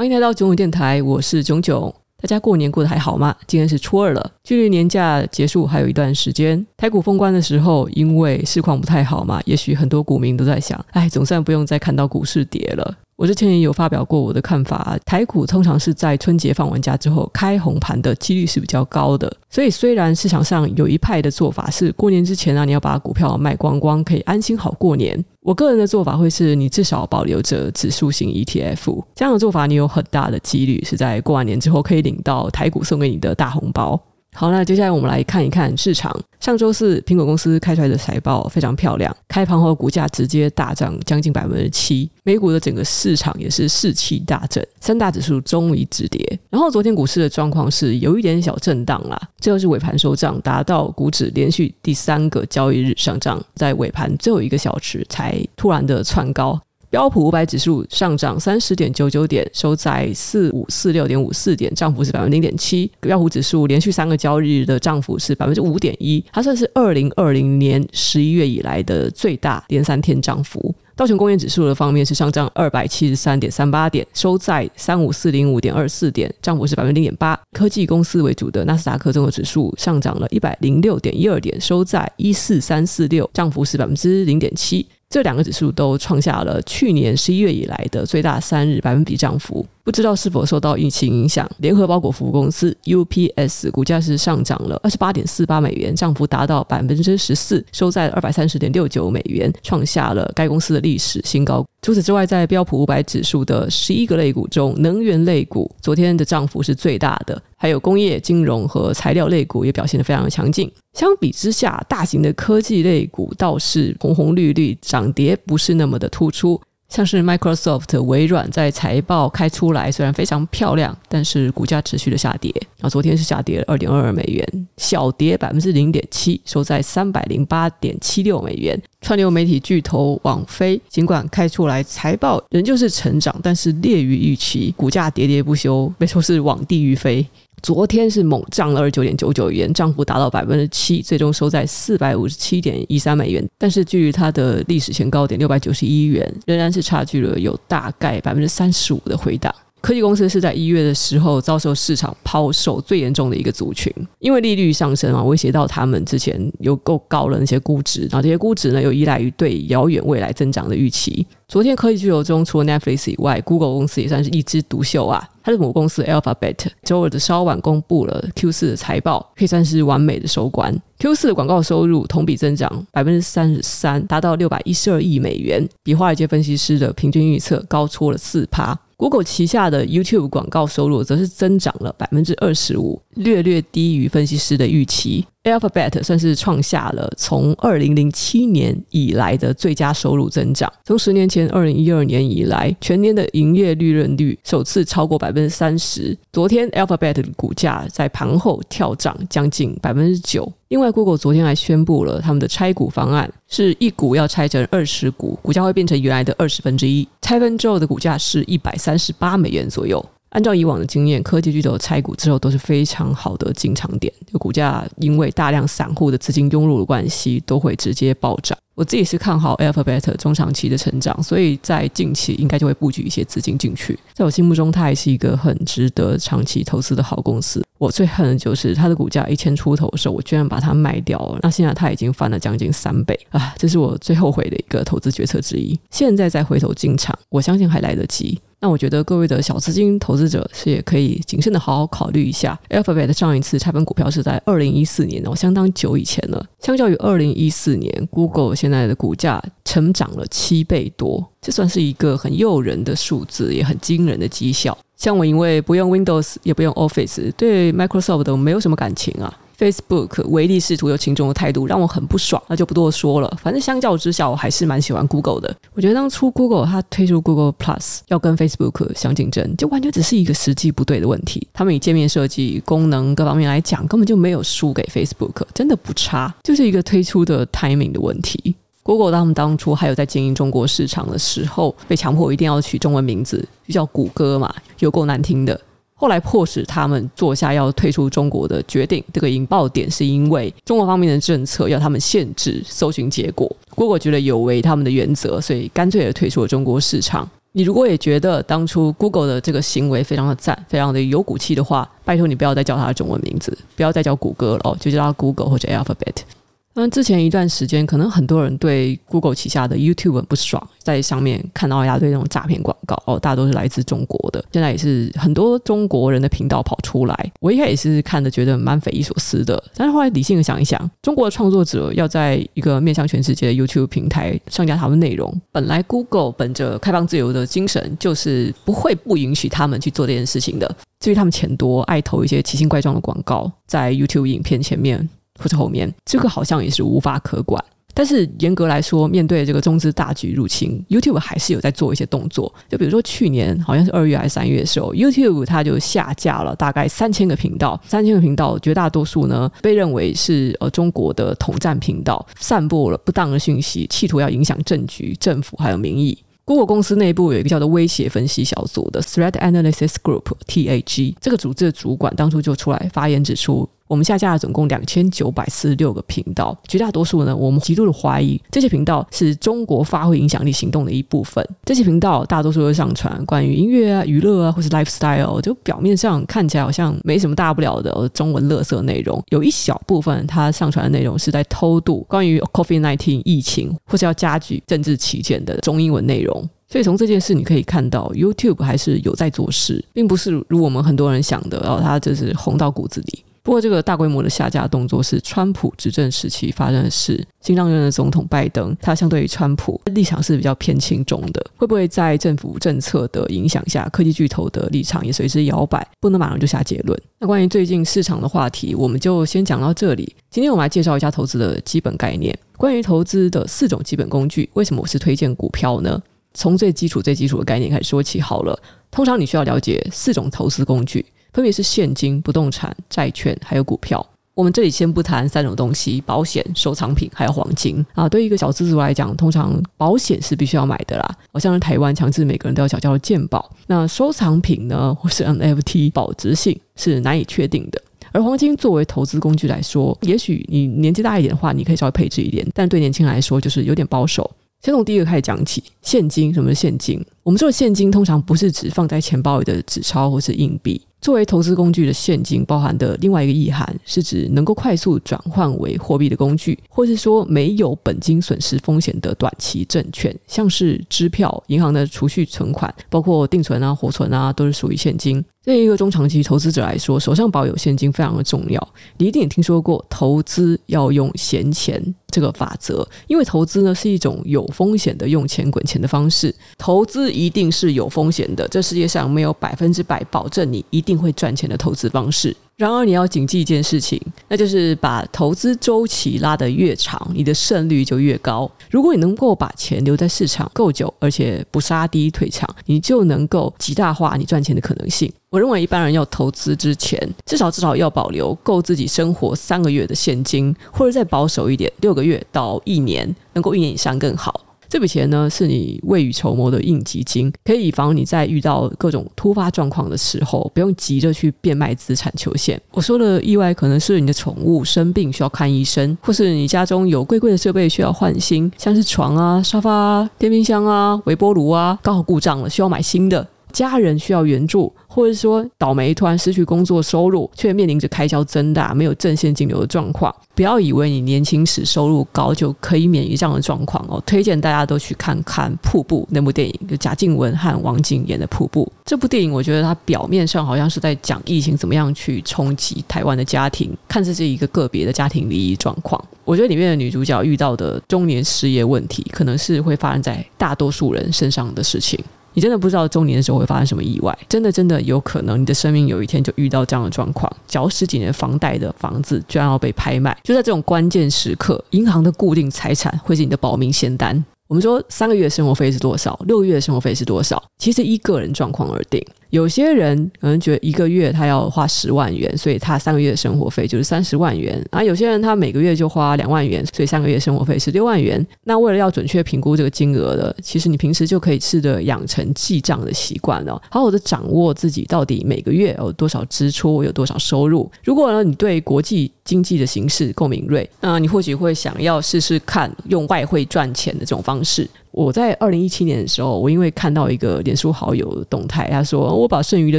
欢迎来到囧囧电台，我是囧囧。大家过年过得还好吗？今天是初二了，距离年假结束还有一段时间。台股封关的时候，因为市况不太好嘛，也许很多股民都在想：哎，总算不用再看到股市跌了。我之前也有发表过我的看法，台股通常是在春节放完假之后开红盘的几率是比较高的。所以虽然市场上有一派的做法是过年之前啊，你要把股票卖光光，可以安心好过年。我个人的做法会是你至少保留着指数型 ETF，这样的做法你有很大的几率是在过完年之后可以领到台股送给你的大红包。好，那接下来我们来看一看市场。上周四，苹果公司开出来的财报非常漂亮，开盘后股价直接大涨将近百分之七，美股的整个市场也是士气大振，三大指数终于止跌。然后昨天股市的状况是有一点小震荡啦，最后是尾盘收涨，达到股指连续第三个交易日上涨，在尾盘最后一个小时才突然的窜高。标普五百指数上涨三十点九九点，收在四五四六点五四点，涨幅是百分之零点七。标普指数连续三个交易日的涨幅是百分之五点一，它算是二零二零年十一月以来的最大连三天涨幅。道琼工业指数的方面是上涨二百七十三点三八点，收在三五四零五点二四点，涨幅是百分之零点八。科技公司为主的纳斯达克综合指数上涨了一百零六点一二点，收在一四三四六，涨幅是百分之零点七。这两个指数都创下了去年十一月以来的最大三日百分比涨幅。不知道是否受到疫情影响，联合包裹服务公司 UPS 股价是上涨了二十八点四八美元，涨幅达到百分之十四，收在二百三十点六九美元，创下了该公司的历史新高。除此之外，在标普五百指数的十一个类股中，能源类股昨天的涨幅是最大的，还有工业、金融和材料类股也表现得非常强劲。相比之下，大型的科技类股倒是红红绿绿，涨跌不是那么的突出。像是 Microsoft、微软在财报开出来，虽然非常漂亮，但是股价持续的下跌。啊，昨天是下跌了二点二二美元，小跌百分之零点七，收在三百零八点七六美元。串流媒体巨头网飞，尽管开出来财报仍旧是成长，但是劣于预期，股价跌跌不休，被说是往地狱飞。昨天是猛涨了二十九点九九元，涨幅达到百分之七，最终收在四百五十七点一三美元。但是距离它的历史前高点六百九十一元，仍然是差距了有大概百分之三十五的回档。科技公司是在一月的时候遭受市场抛售最严重的一个族群，因为利率上升啊，威胁到他们之前有够高的那些估值，然后这些估值呢又依赖于对遥远未来增长的预期。昨天科技巨头中，除了 Netflix 以外，Google 公司也算是一枝独秀啊。它的母公司 Alphabet 周二的稍晚公布了 Q 四的财报，可以算是完美的收官。Q 四的广告收入同比增长百分之三十三，达到六百一十二亿美元，比华尔街分析师的平均预测高出了四趴。Google 旗下的 YouTube 广告收入则是增长了百分之二十五，略略低于分析师的预期。Alphabet 算是创下了从二零零七年以来的最佳收入增长。从十年前二零一二年以来，全年的营业利润率首次超过百分之三十。昨天 Alphabet 的股价在盘后跳涨将近百分之九。另外，Google 昨天还宣布了他们的拆股方案，是一股要拆成二十股，股价会变成原来的二十分之一。拆分之后的股价是一百三十八美元左右。按照以往的经验，科技巨头拆股之后都是非常好的进场点，就股价因为大量散户的资金涌入的关系，都会直接暴涨。我自己是看好 Alphabet 中长期的成长，所以在近期应该就会布局一些资金进去。在我心目中，它还是一个很值得长期投资的好公司。我最恨的就是它的股价一千出头的时候，我居然把它卖掉了。那现在它已经翻了将近三倍 啊！这是我最后悔的一个投资决策之一。现在再回头进场，我相信还来得及。那我觉得各位的小资金投资者是也可以谨慎的好好考虑一下。Alphabet 上一次拆分股票是在二零一四年哦，相当久以前了。相较于二零一四年，Google 现在的股价成长了七倍多，这算是一个很诱人的数字，也很惊人的绩效。像我因为不用 Windows 也不用 Office，对 Microsoft 都没有什么感情啊。Facebook 唯利是图又轻重的态度让我很不爽，那就不多说了。反正相较之下，我还是蛮喜欢 Google 的。我觉得当初 Google 它推出 Google Plus 要跟 Facebook 相竞争，就完全只是一个时机不对的问题。他们以界面设计、功能各方面来讲，根本就没有输给 Facebook，真的不差，就是一个推出的 timing 的问题。Google 他们当初还有在经营中国市场的时候，被强迫一定要取中文名字，就叫谷歌嘛，有够难听的。后来迫使他们做下要退出中国的决定，这个引爆点是因为中国方面的政策要他们限制搜寻结果，Google 觉得有违他们的原则，所以干脆也退出了中国市场。你如果也觉得当初 Google 的这个行为非常的赞，非常的有骨气的话，拜托你不要再叫它中文名字，不要再叫谷歌了哦，就叫它 Google 或者 Alphabet。那之前一段时间，可能很多人对 Google 旗下的 YouTube 很不爽，在上面看到一大堆那种诈骗广告哦，大多是来自中国的。现在也是很多中国人的频道跑出来，我一开始也是看的觉得蛮匪夷所思的，但是后来理性的想一想，中国的创作者要在一个面向全世界的 YouTube 平台上架他们内容，本来 Google 本着开放自由的精神，就是不会不允许他们去做这件事情的。至于他们钱多，爱投一些奇形怪状的广告在 YouTube 影片前面。或者后面，这个好像也是无法可管。但是严格来说，面对这个中资大举入侵，YouTube 还是有在做一些动作。就比如说去年好像是二月还是三月的时候，YouTube 它就下架了大概三千个频道，三千个频道绝大多数呢被认为是呃中国的统战频道，散布了不当的讯息，企图要影响政局、政府还有民意。Google 公司内部有一个叫做威胁分析小组的 Threat Analysis Group（TAG），这个组织的主管当初就出来发言指出。我们下架了总共两千九百四十六个频道，绝大多数呢，我们极度的怀疑这些频道是中国发挥影响力行动的一部分。这些频道大多数都上传关于音乐啊、娱乐啊，或是 lifestyle，就表面上看起来好像没什么大不了的中文垃圾内容。有一小部分，它上传的内容是在偷渡关于 COVID-19 疫情，或是要加剧政治起见的中英文内容。所以从这件事你可以看到，YouTube 还是有在做事，并不是如我们很多人想的，然后它就是红到骨子里。不过，这个大规模的下架动作是川普执政时期发生的事。新上任的总统拜登，他相对于川普立场是比较偏轻中的。会不会在政府政策的影响下，科技巨头的立场也随之摇摆？不能马上就下结论。那关于最近市场的话题，我们就先讲到这里。今天我们来介绍一下投资的基本概念。关于投资的四种基本工具，为什么我是推荐股票呢？从最基础、最基础的概念开始说起好了。通常你需要了解四种投资工具。分别是现金、不动产、债券，还有股票。我们这里先不谈三种东西：保险、收藏品，还有黄金啊。对于一个小资族来讲，通常保险是必须要买的啦。好像是台湾强制每个人都要缴交的健保。那收藏品呢，或是 NFT，保值性是难以确定的。而黄金作为投资工具来说，也许你年纪大一点的话，你可以稍微配置一点；但对年轻人来说，就是有点保守。先从第一个开始讲起，现金。什么是现金？我们说的现金通常不是指放在钱包里的纸钞或是硬币。作为投资工具的现金，包含的另外一个意涵是指能够快速转换为货币的工具，或是说没有本金损失风险的短期证券，像是支票、银行的储蓄存款，包括定存啊、活存啊，都是属于现金。对于一个中长期投资者来说，手上保有现金非常的重要。你一定也听说过投资要用闲钱这个法则，因为投资呢是一种有风险的用钱滚钱的方式。投资一定是有风险的，这世界上没有百分之百保证你一定会赚钱的投资方式。然而，你要谨记一件事情，那就是把投资周期拉得越长，你的胜率就越高。如果你能够把钱留在市场够久，而且不杀低退场，你就能够极大化你赚钱的可能性。我认为，一般人要投资之前，至少至少要保留够自己生活三个月的现金，或者再保守一点，六个月到一年，能够一年以上更好。这笔钱呢，是你未雨绸缪的应急金，可以以防你在遇到各种突发状况的时候，不用急着去变卖资产求现。我说的意外，可能是你的宠物生病需要看医生，或是你家中有贵贵的设备需要换新，像是床啊、沙发啊、电冰箱啊、微波炉啊，刚好故障了，需要买新的。家人需要援助，或者说倒霉突然失去工作收入，却面临着开销增大、没有正现金流的状况。不要以为你年轻时收入高就可以免于这样的状况哦。推荐大家都去看看《瀑布》那部电影，就贾静雯和王景演的《瀑布》这部电影。我觉得它表面上好像是在讲疫情怎么样去冲击台湾的家庭，看似是一个个别的家庭利益状况。我觉得里面的女主角遇到的中年失业问题，可能是会发生在大多数人身上的事情。你真的不知道中年的时候会发生什么意外，真的真的有可能你的生命有一天就遇到这样的状况，缴十几年房贷的房子居然要被拍卖，就在这种关键时刻，银行的固定财产会是你的保命仙丹。我们说三个月生活费是多少？六个月生活费是多少？其实依个人状况而定。有些人可能觉得一个月他要花十万元，所以他三个月的生活费就是三十万元。啊，有些人他每个月就花两万元，所以三个月生活费是六万元。那为了要准确评估这个金额的，其实你平时就可以试着养成记账的习惯哦，好好的掌握自己到底每个月有多少支出，有多少收入。如果呢，你对国际经济的形势够敏锐，那你或许会想要试试看用外汇赚钱的这种方式。我在二零一七年的时候，我因为看到一个脸书好友的动态，他说我把剩余的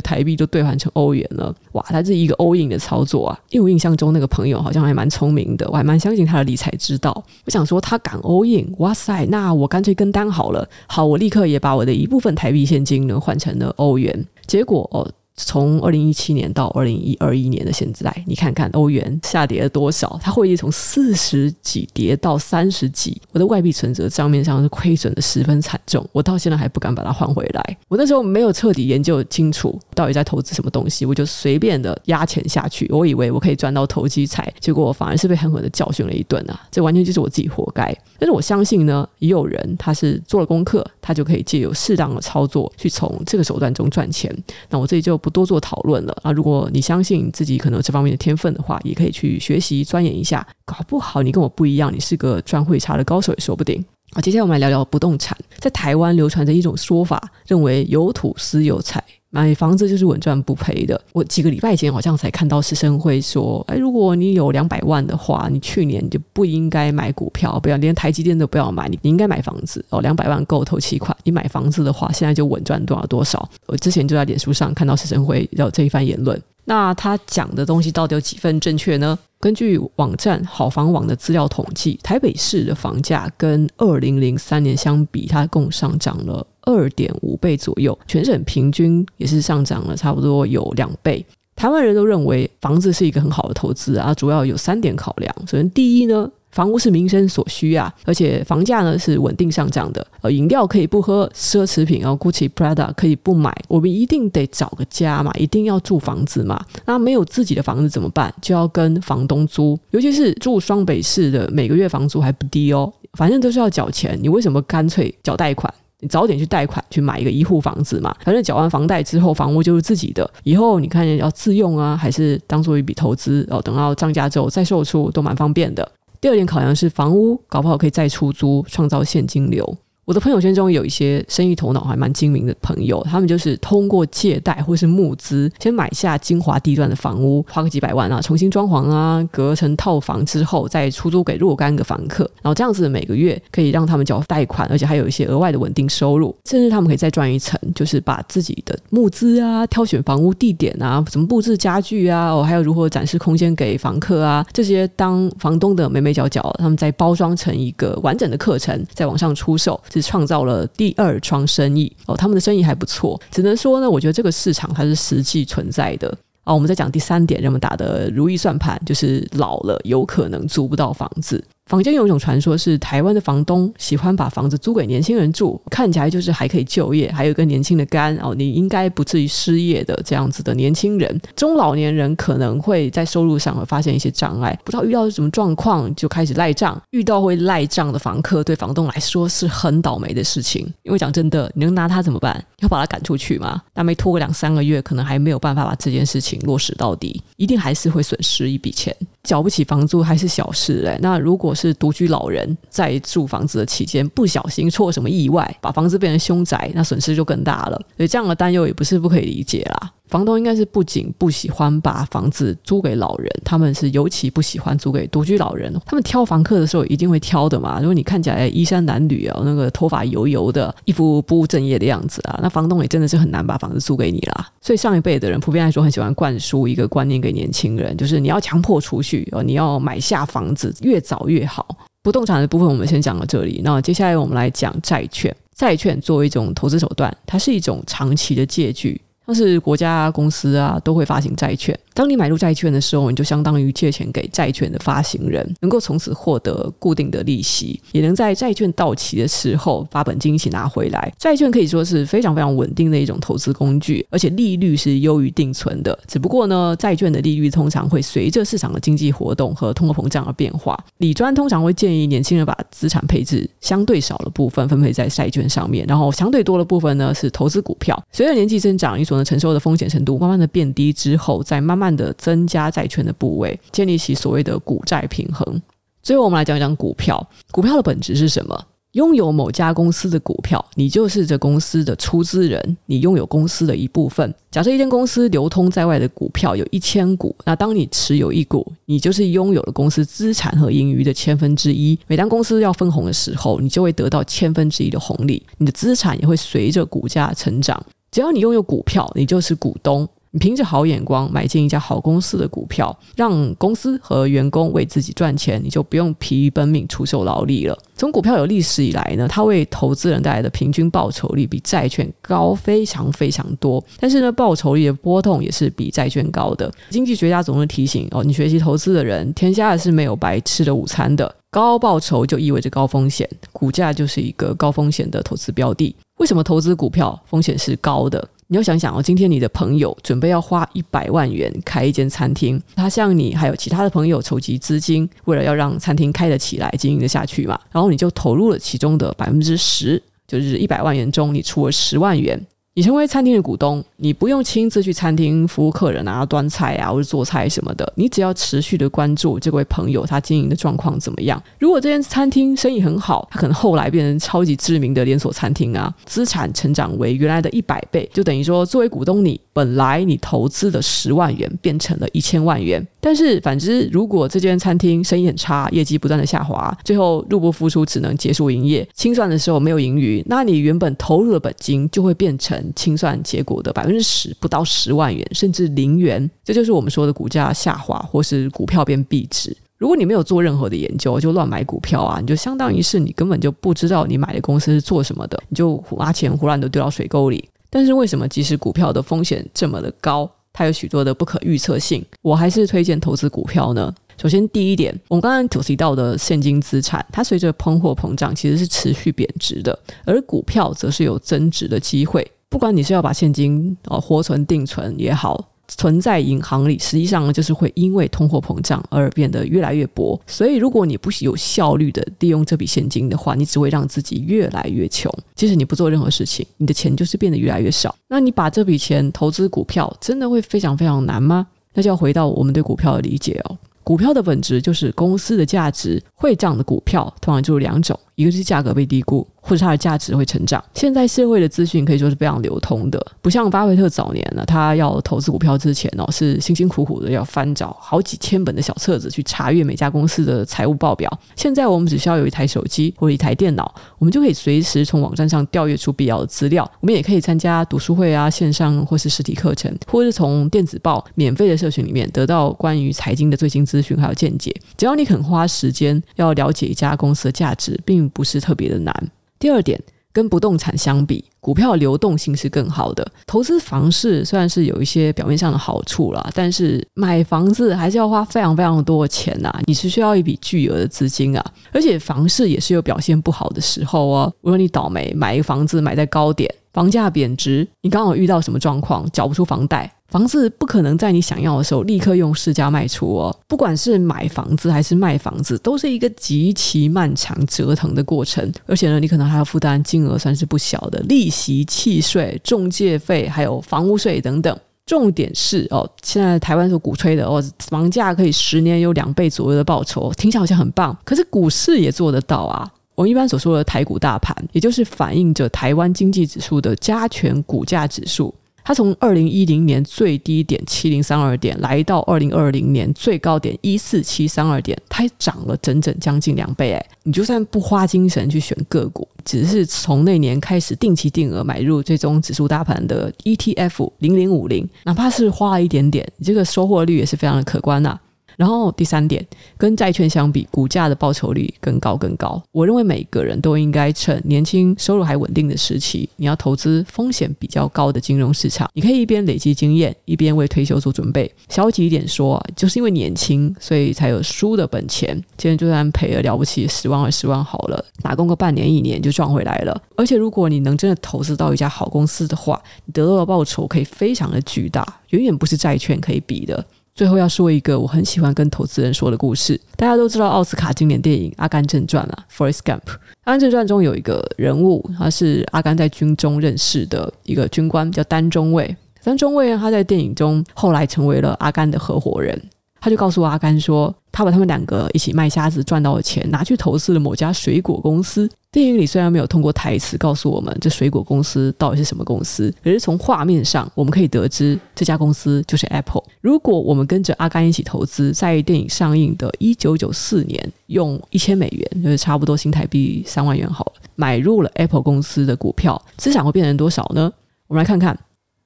台币都兑换成欧元了，哇，他是一个 all in 的操作啊！因为我印象中那个朋友好像还蛮聪明的，我还蛮相信他的理财之道。我想说他敢 all in，哇塞，那我干脆跟单好了。好，我立刻也把我的一部分台币现金呢换成了欧元，结果哦。从二零一七年到二零一二一年的现在，你看看欧元下跌了多少？它会从四十几跌到三十几，我的外币存折账面上是亏损的十分惨重，我到现在还不敢把它换回来。我那时候没有彻底研究清楚到底在投资什么东西，我就随便的压钱下去，我以为我可以赚到投机财，结果我反而是被狠狠的教训了一顿啊！这完全就是我自己活该。但是我相信呢，也有人他是做了功课，他就可以借由适当的操作去从这个手段中赚钱。那我这里就不多做讨论了啊！如果你相信自己可能有这方面的天分的话，也可以去学习钻研一下。搞不好你跟我不一样，你是个赚会差的高手也说不定。好，接下来我们来聊聊不动产。在台湾流传着一种说法，认为有土私有财。买房子就是稳赚不赔的。我几个礼拜前好像才看到施生辉说：“哎，如果你有两百万的话，你去年就不应该买股票，不要连台积电都不要买，你你应该买房子哦。两百万够头期款，你买房子的话，现在就稳赚多少多少。”我之前就在脸书上看到施生辉有这一番言论。那他讲的东西到底有几分正确呢？根据网站好房网的资料统计，台北市的房价跟二零零三年相比，它共上涨了二点五倍左右，全省平均也是上涨了差不多有两倍。台湾人都认为房子是一个很好的投资啊，主要有三点考量。首先，第一呢。房屋是民生所需啊，而且房价呢是稳定上涨的。呃，饮料可以不喝，奢侈品啊，Gucci、Prada 可以不买。我们一定得找个家嘛，一定要住房子嘛。那没有自己的房子怎么办？就要跟房东租，尤其是住双北市的，每个月房租还不低哦。反正都是要缴钱，你为什么干脆缴贷款？你早点去贷款去买一个一户房子嘛。反正缴完房贷之后，房屋就是自己的。以后你看要自用啊，还是当做一笔投资哦？等到涨价之后再售出都蛮方便的。第二点考量是房屋，搞不好可以再出租，创造现金流。我的朋友圈中有一些生意头脑还蛮精明的朋友，他们就是通过借贷或是募资，先买下精华地段的房屋，花个几百万啊，重新装潢啊，隔成套房之后再出租给若干个房客，然后这样子每个月可以让他们缴贷款，而且还有一些额外的稳定收入，甚至他们可以再赚一层，就是把自己的募资啊、挑选房屋地点啊、怎么布置家具啊，哦，还有如何展示空间给房客啊，这些当房东的眉眉角角，他们再包装成一个完整的课程，在网上出售。创造了第二桩生意哦，他们的生意还不错，只能说呢，我觉得这个市场它是实际存在的。好，我们再讲第三点，人们打的如意算盘就是老了有可能租不到房子。坊间有一种传说，是台湾的房东喜欢把房子租给年轻人住，看起来就是还可以就业，还有一个年轻的肝哦，你应该不至于失业的这样子的年轻人。中老年人可能会在收入上会发现一些障碍，不知道遇到什么状况就开始赖账。遇到会赖账的房客，对房东来说是很倒霉的事情。因为讲真的，你能拿他怎么办？要把他赶出去吗？那没拖个两三个月，可能还没有办法把这件事情落实到底，一定还是会损失一笔钱。缴不起房租还是小事嘞。那如果是独居老人在住房子的期间不小心出了什么意外，把房子变成凶宅，那损失就更大了。所以这样的担忧也不是不可以理解啦。房东应该是不仅不喜欢把房子租给老人，他们是尤其不喜欢租给独居老人。他们挑房客的时候一定会挑的嘛。如果你看起来衣衫褴褛啊，那个头发油油的，一副不务正业的样子啊，那房东也真的是很难把房子租给你啦。所以上一辈的人普遍来说很喜欢灌输一个观念给年轻人，就是你要强迫储蓄哦，你要买下房子越早越好。不动产的部分我们先讲到这里，那接下来我们来讲债券。债券作为一种投资手段，它是一种长期的借据。像是国家公司啊，都会发行债券。当你买入债券的时候，你就相当于借钱给债券的发行人，能够从此获得固定的利息，也能在债券到期的时候把本金一起拿回来。债券可以说是非常非常稳定的一种投资工具，而且利率是优于定存的。只不过呢，债券的利率通常会随着市场的经济活动和通货膨胀而变化。理专通常会建议年轻人把资产配置相对少的部分分配在债券上面，然后相对多的部分呢是投资股票。随着年纪增长，你所承受的风险程度慢慢的变低之后，再慢慢的增加债券的部位，建立起所谓的股债平衡。最后，我们来讲一讲股票。股票的本质是什么？拥有某家公司的股票，你就是这公司的出资人，你拥有公司的一部分。假设一间公司流通在外的股票有一千股，那当你持有一股，你就是拥有了公司资产和盈余的千分之一。每当公司要分红的时候，你就会得到千分之一的红利，你的资产也会随着股价成长。只要你拥有股票，你就是股东。你凭着好眼光买进一家好公司的股票，让公司和员工为自己赚钱，你就不用疲于奔命出售劳力了。从股票有历史以来呢，它为投资人带来的平均报酬率比债券高非常非常多。但是呢，报酬率的波动也是比债券高的。经济学家总是提醒哦，你学习投资的人，天下是没有白吃的午餐的。高报酬就意味着高风险，股价就是一个高风险的投资标的。为什么投资股票风险是高的？你要想想哦，今天你的朋友准备要花一百万元开一间餐厅，他向你还有其他的朋友筹集资金，为了要让餐厅开得起来、经营得下去嘛，然后你就投入了其中的百分之十，就是一百万元中你出了十万元。你成为餐厅的股东，你不用亲自去餐厅服务客人啊、端菜啊或者做菜什么的，你只要持续的关注这位朋友他经营的状况怎么样。如果这间餐厅生意很好，他可能后来变成超级知名的连锁餐厅啊，资产成长为原来的一百倍，就等于说作为股东你本来你投资的十万元变成了一千万元。但是反之，如果这间餐厅生意很差，业绩不断的下滑，最后入不敷出，只能结束营业，清算的时候没有盈余，那你原本投入的本金就会变成。清算结果的百分之十不到十万元，甚至零元，这就是我们说的股价下滑，或是股票变币值。如果你没有做任何的研究，就乱买股票啊，你就相当于是你根本就不知道你买的公司是做什么的，你就花钱胡乱的丢到水沟里。但是为什么即使股票的风险这么的高，它有许多的不可预测性，我还是推荐投资股票呢？首先，第一点，我们刚刚所提到的现金资产，它随着通货膨胀其实是持续贬值的，而股票则是有增值的机会。不管你是要把现金哦活存定存也好，存在银行里，实际上就是会因为通货膨胀而变得越来越薄。所以，如果你不有效率的利用这笔现金的话，你只会让自己越来越穷。即使你不做任何事情，你的钱就是变得越来越少。那你把这笔钱投资股票，真的会非常非常难吗？那就要回到我们对股票的理解哦。股票的本质就是公司的价值，会涨的股票通常就是两种。一个是价格被低估，或者它的价值会成长。现在社会的资讯可以说是非常流通的，不像巴菲特早年呢，他要投资股票之前哦，是辛辛苦苦的要翻找好几千本的小册子去查阅每家公司的财务报表。现在我们只需要有一台手机或者一台电脑，我们就可以随时从网站上调阅出必要的资料。我们也可以参加读书会啊，线上或是实体课程，或是从电子报免费的社群里面得到关于财经的最新资讯还有见解。只要你肯花时间要了解一家公司的价值，并不是特别的难。第二点，跟不动产相比，股票流动性是更好的。投资房市虽然是有一些表面上的好处啦，但是买房子还是要花非常非常多的钱呐，你是需要一笔巨额的资金啊。而且房市也是有表现不好的时候哦。如果你倒霉买一个房子买在高点，房价贬值，你刚好遇到什么状况，缴不出房贷。房子不可能在你想要的时候立刻用市价卖出哦。不管是买房子还是卖房子，都是一个极其漫长折腾的过程。而且呢，你可能还要负担金额算是不小的利息、契税、中介费，还有房屋税等等。重点是哦，现在台湾所鼓吹的哦，房价可以十年有两倍左右的报酬，听起来好像很棒。可是股市也做得到啊。我们一般所说的台股大盘，也就是反映着台湾经济指数的加权股价指数。它从二零一零年最低点七零三二点，来到二零二零年最高点一四七三二点，它涨了整整将近两倍。哎，你就算不花精神去选个股，只是从那年开始定期定额买入最终指数大盘的 ETF 零零五零，哪怕是花了一点点，你这个收获率也是非常的可观呐、啊。然后第三点，跟债券相比，股价的报酬率更高更高。我认为每个人都应该趁年轻、收入还稳定的时期，你要投资风险比较高的金融市场。你可以一边累积经验，一边为退休做准备。消极一点说，就是因为年轻，所以才有输的本钱。今天就算赔了了不起十万二十万好了，打工个半年一年就赚回来了。而且如果你能真的投资到一家好公司的话，你得到的报酬可以非常的巨大，远远不是债券可以比的。最后要说一个我很喜欢跟投资人说的故事。大家都知道奥斯卡经典电影《阿甘正传》啊，《Forrest Gump》。《阿甘正传》中有一个人物，他是阿甘在军中认识的一个军官，叫丹中尉。丹中尉他在电影中后来成为了阿甘的合伙人。他就告诉阿甘说，他把他们两个一起卖虾子赚到的钱拿去投资了某家水果公司。电影里虽然没有通过台词告诉我们这水果公司到底是什么公司，可是从画面上我们可以得知这家公司就是 Apple。如果我们跟着阿甘一起投资，在电影上映的一九九四年，用一千美元，就是差不多新台币三万元好了，买入了 Apple 公司的股票，资产会变成多少呢？我们来看看。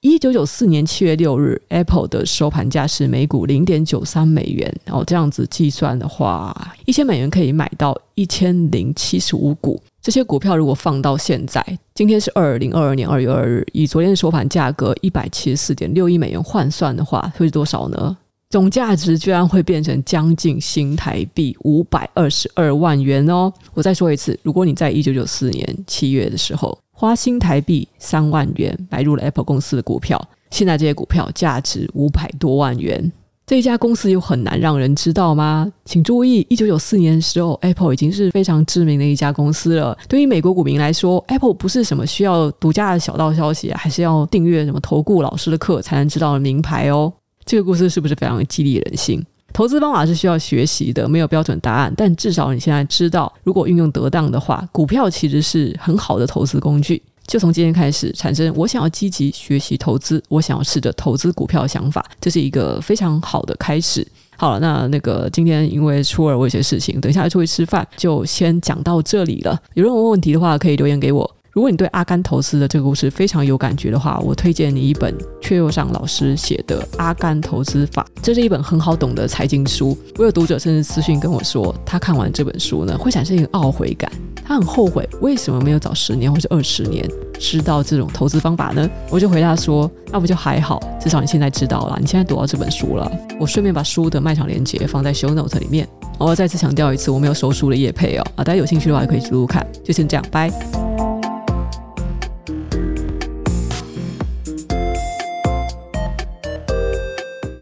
一九九四年七月六日，Apple 的收盘价是每股零点九三美元。然后这样子计算的话，一千美元可以买到一千零七十五股。这些股票如果放到现在，今天是二零二二年二月二日，以昨天的收盘价格一百七十四点六亿美元换算的话，会是多少呢？总价值居然会变成将近新台币五百二十二万元哦！我再说一次，如果你在一九九四年七月的时候，花新台币三万元买入了 Apple 公司的股票，现在这些股票价值五百多万元。这一家公司有很难让人知道吗？请注意，一九九四年的时候，Apple 已经是非常知名的一家公司了。对于美国股民来说，Apple 不是什么需要独家的小道消息，还是要订阅什么投顾老师的课才能知道的名牌哦。这个故事是不是非常激励人心？投资方法是需要学习的，没有标准答案，但至少你现在知道，如果运用得当的话，股票其实是很好的投资工具。就从今天开始产生，我想要积极学习投资，我想要试着投资股票的想法，这是一个非常好的开始。好了，那那个今天因为初二我有些事情，等一下出去吃饭，就先讲到这里了。有任何问题的话，可以留言给我。如果你对阿甘投资的这个故事非常有感觉的话，我推荐你一本阙又上老师写的《阿甘投资法》，这是一本很好懂的财经书。我有读者甚至私信跟我说，他看完这本书呢，会产生一个懊悔感，他很后悔为什么没有早十年或者二十年知道这种投资方法呢？我就回答说，那不就还好，至少你现在知道了，你现在读到这本书了。我顺便把书的卖场链接放在 show note 里面。我要再次强调一次，我没有收书的业配哦，啊，大家有兴趣的话也可以读读看。就先这样，拜。